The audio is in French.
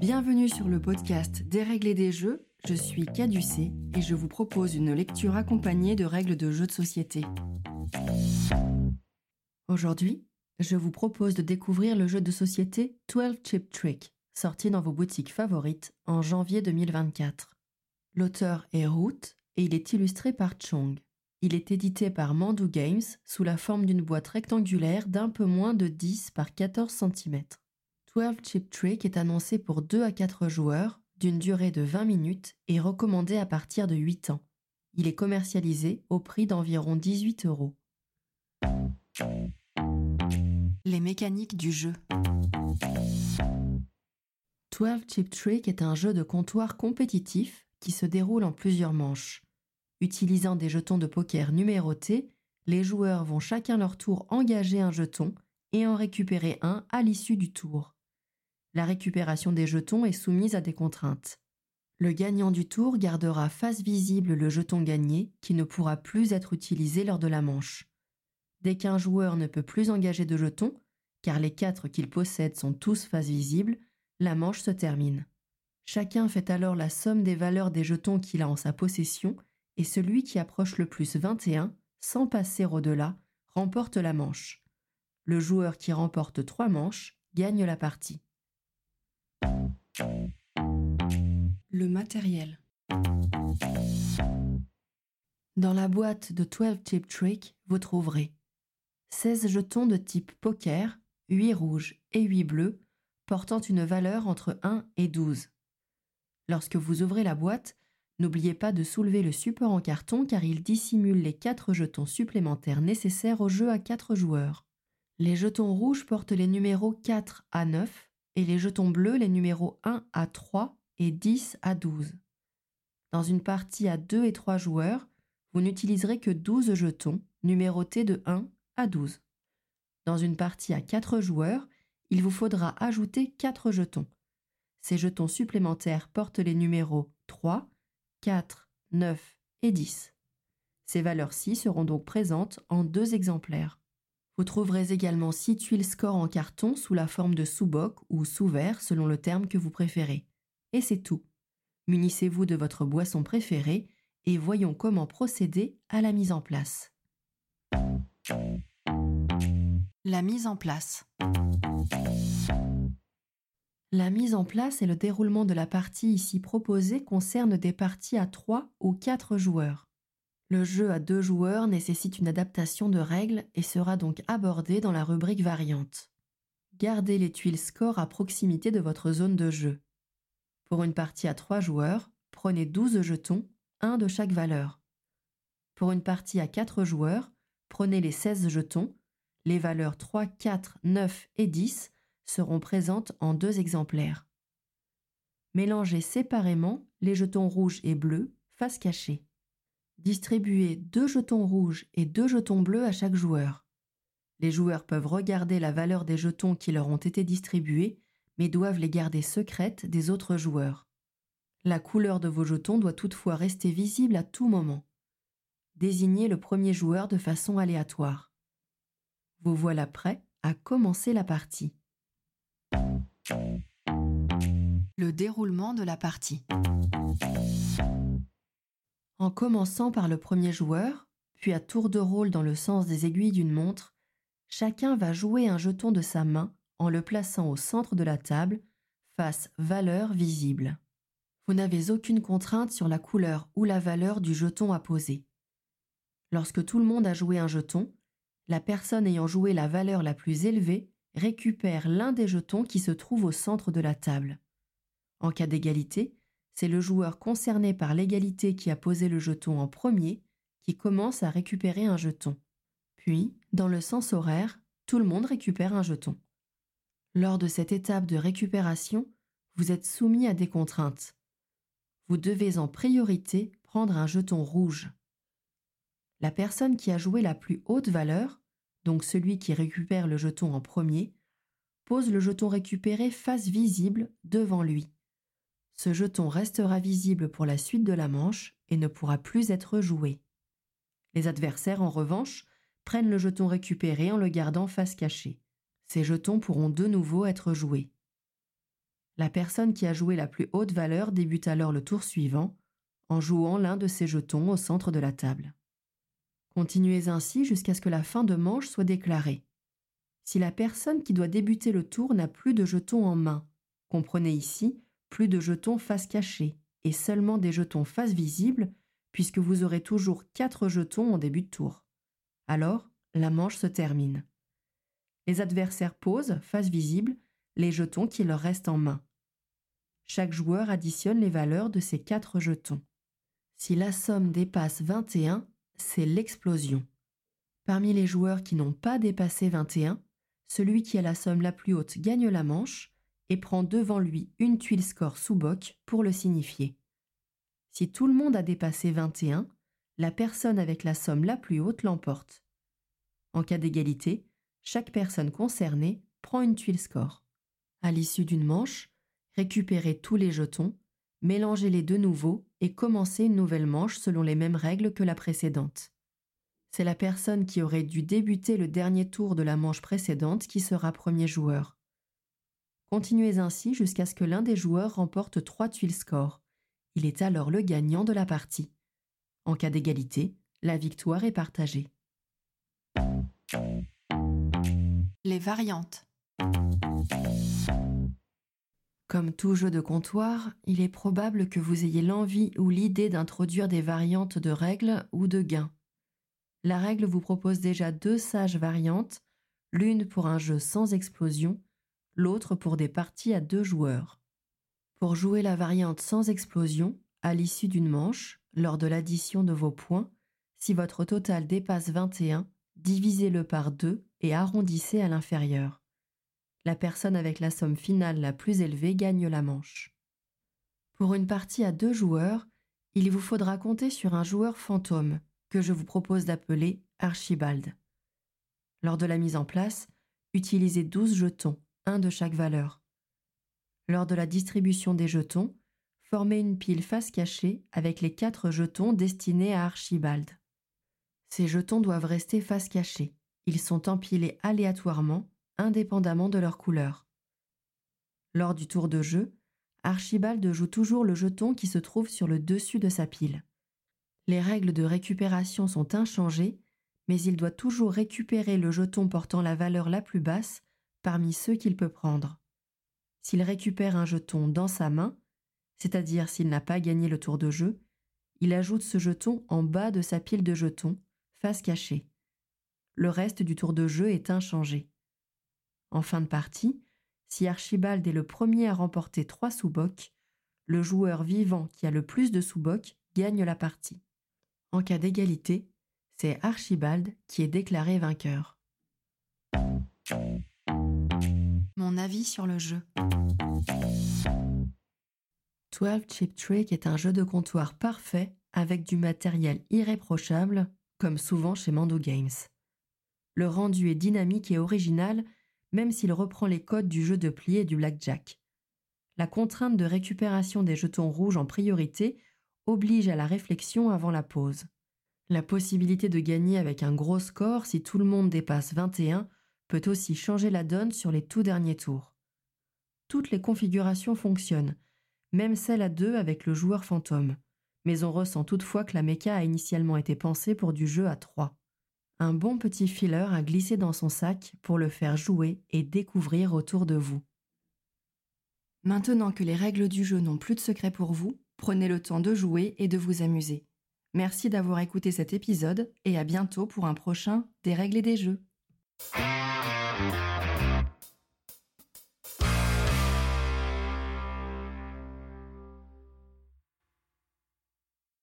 Bienvenue sur le podcast et des jeux. Je suis Caducée et je vous propose une lecture accompagnée de règles de jeux de société. Aujourd'hui, je vous propose de découvrir le jeu de société 12 Chip Trick, sorti dans vos boutiques favorites en janvier 2024. L'auteur est Root et il est illustré par Chong. Il est édité par Mandu Games sous la forme d'une boîte rectangulaire d'un peu moins de 10 par 14 cm. 12 Chip Trick est annoncé pour 2 à 4 joueurs, d'une durée de 20 minutes et recommandé à partir de 8 ans. Il est commercialisé au prix d'environ 18 euros. Les mécaniques du jeu. 12 Chip Trick est un jeu de comptoir compétitif qui se déroule en plusieurs manches. Utilisant des jetons de poker numérotés, les joueurs vont chacun leur tour engager un jeton et en récupérer un à l'issue du tour. La récupération des jetons est soumise à des contraintes. Le gagnant du tour gardera face visible le jeton gagné qui ne pourra plus être utilisé lors de la manche. Dès qu'un joueur ne peut plus engager de jetons, car les quatre qu'il possède sont tous face visible, la manche se termine. Chacun fait alors la somme des valeurs des jetons qu'il a en sa possession et celui qui approche le plus 21, sans passer au-delà, remporte la manche. Le joueur qui remporte trois manches gagne la partie. Le matériel. Dans la boîte de 12 Chip Trick, vous trouverez 16 jetons de type poker, 8 rouges et 8 bleus, portant une valeur entre 1 et 12. Lorsque vous ouvrez la boîte, n'oubliez pas de soulever le support en carton car il dissimule les 4 jetons supplémentaires nécessaires au jeu à 4 joueurs. Les jetons rouges portent les numéros 4 à 9 et les jetons bleus les numéros 1 à 3 et 10 à 12. Dans une partie à 2 et 3 joueurs, vous n'utiliserez que 12 jetons numérotés de 1 à 12. Dans une partie à 4 joueurs, il vous faudra ajouter 4 jetons. Ces jetons supplémentaires portent les numéros 3, 4, 9 et 10. Ces valeurs-ci seront donc présentes en deux exemplaires. Vous trouverez également 6 tuiles score en carton sous la forme de sous-boc ou sous-verre selon le terme que vous préférez. Et c'est tout. Munissez-vous de votre boisson préférée et voyons comment procéder à la mise en place. La mise en place. La mise en place et le déroulement de la partie ici proposée concernent des parties à 3 ou 4 joueurs. Le jeu à deux joueurs nécessite une adaptation de règles et sera donc abordé dans la rubrique variante. Gardez les tuiles score à proximité de votre zone de jeu. Pour une partie à trois joueurs, prenez 12 jetons, un de chaque valeur. Pour une partie à quatre joueurs, prenez les 16 jetons, les valeurs 3, 4, 9 et 10 seront présentes en deux exemplaires. Mélangez séparément les jetons rouges et bleus face cachée. Distribuez deux jetons rouges et deux jetons bleus à chaque joueur. Les joueurs peuvent regarder la valeur des jetons qui leur ont été distribués, mais doivent les garder secrètes des autres joueurs. La couleur de vos jetons doit toutefois rester visible à tout moment. Désignez le premier joueur de façon aléatoire. Vous voilà prêt à commencer la partie. Le déroulement de la partie. En commençant par le premier joueur, puis à tour de rôle dans le sens des aiguilles d'une montre, chacun va jouer un jeton de sa main en le plaçant au centre de la table, face valeur visible. Vous n'avez aucune contrainte sur la couleur ou la valeur du jeton à poser. Lorsque tout le monde a joué un jeton, la personne ayant joué la valeur la plus élevée récupère l'un des jetons qui se trouve au centre de la table. En cas d'égalité, c'est le joueur concerné par l'égalité qui a posé le jeton en premier qui commence à récupérer un jeton. Puis, dans le sens horaire, tout le monde récupère un jeton. Lors de cette étape de récupération, vous êtes soumis à des contraintes. Vous devez en priorité prendre un jeton rouge. La personne qui a joué la plus haute valeur, donc celui qui récupère le jeton en premier, pose le jeton récupéré face visible devant lui. Ce jeton restera visible pour la suite de la manche et ne pourra plus être joué. Les adversaires, en revanche, prennent le jeton récupéré en le gardant face cachée. Ces jetons pourront de nouveau être joués. La personne qui a joué la plus haute valeur débute alors le tour suivant en jouant l'un de ses jetons au centre de la table. Continuez ainsi jusqu'à ce que la fin de manche soit déclarée. Si la personne qui doit débuter le tour n'a plus de jetons en main, comprenez ici plus de jetons face cachée et seulement des jetons face visible, puisque vous aurez toujours quatre jetons en début de tour. Alors, la manche se termine. Les adversaires posent, face visible, les jetons qui leur restent en main. Chaque joueur additionne les valeurs de ces quatre jetons. Si la somme dépasse 21, c'est l'explosion. Parmi les joueurs qui n'ont pas dépassé 21, celui qui a la somme la plus haute gagne la manche et prend devant lui une tuile score sous boc pour le signifier. Si tout le monde a dépassé 21, la personne avec la somme la plus haute l'emporte. En cas d'égalité, chaque personne concernée prend une tuile score. À l'issue d'une manche, récupérez tous les jetons, mélangez-les de nouveau et commencez une nouvelle manche selon les mêmes règles que la précédente. C'est la personne qui aurait dû débuter le dernier tour de la manche précédente qui sera premier joueur. Continuez ainsi jusqu'à ce que l'un des joueurs remporte trois tuiles score. Il est alors le gagnant de la partie. En cas d'égalité, la victoire est partagée. Les variantes. Comme tout jeu de comptoir, il est probable que vous ayez l'envie ou l'idée d'introduire des variantes de règles ou de gains. La règle vous propose déjà deux sages variantes, l'une pour un jeu sans explosion, l'autre pour des parties à deux joueurs. Pour jouer la variante sans explosion, à l'issue d'une manche, lors de l'addition de vos points, si votre total dépasse 21, divisez-le par deux et arrondissez à l'inférieur la personne avec la somme finale la plus élevée gagne la manche. Pour une partie à deux joueurs, il vous faudra compter sur un joueur fantôme que je vous propose d'appeler Archibald. Lors de la mise en place, utilisez 12 jetons, de chaque valeur. Lors de la distribution des jetons, formez une pile face cachée avec les quatre jetons destinés à Archibald. Ces jetons doivent rester face cachée. Ils sont empilés aléatoirement indépendamment de leur couleur. Lors du tour de jeu, Archibald joue toujours le jeton qui se trouve sur le dessus de sa pile. Les règles de récupération sont inchangées, mais il doit toujours récupérer le jeton portant la valeur la plus basse parmi ceux qu'il peut prendre. S'il récupère un jeton dans sa main, c'est-à-dire s'il n'a pas gagné le tour de jeu, il ajoute ce jeton en bas de sa pile de jetons, face cachée. Le reste du tour de jeu est inchangé. En fin de partie, si Archibald est le premier à remporter trois sous-bocs, le joueur vivant qui a le plus de sous-bocs gagne la partie. En cas d'égalité, c'est Archibald qui est déclaré vainqueur. Mon avis sur le jeu. 12 Chip Trick est un jeu de comptoir parfait avec du matériel irréprochable, comme souvent chez Mando Games. Le rendu est dynamique et original même s'il reprend les codes du jeu de pli et du blackjack. La contrainte de récupération des jetons rouges en priorité oblige à la réflexion avant la pause. La possibilité de gagner avec un gros score si tout le monde dépasse 21 peut aussi changer la donne sur les tout derniers tours. Toutes les configurations fonctionnent, même celle à deux avec le joueur fantôme, mais on ressent toutefois que la méca a initialement été pensée pour du jeu à 3 un bon petit filler à glisser dans son sac pour le faire jouer et découvrir autour de vous. Maintenant que les règles du jeu n'ont plus de secret pour vous, prenez le temps de jouer et de vous amuser. Merci d'avoir écouté cet épisode et à bientôt pour un prochain Des règles et des jeux. thank you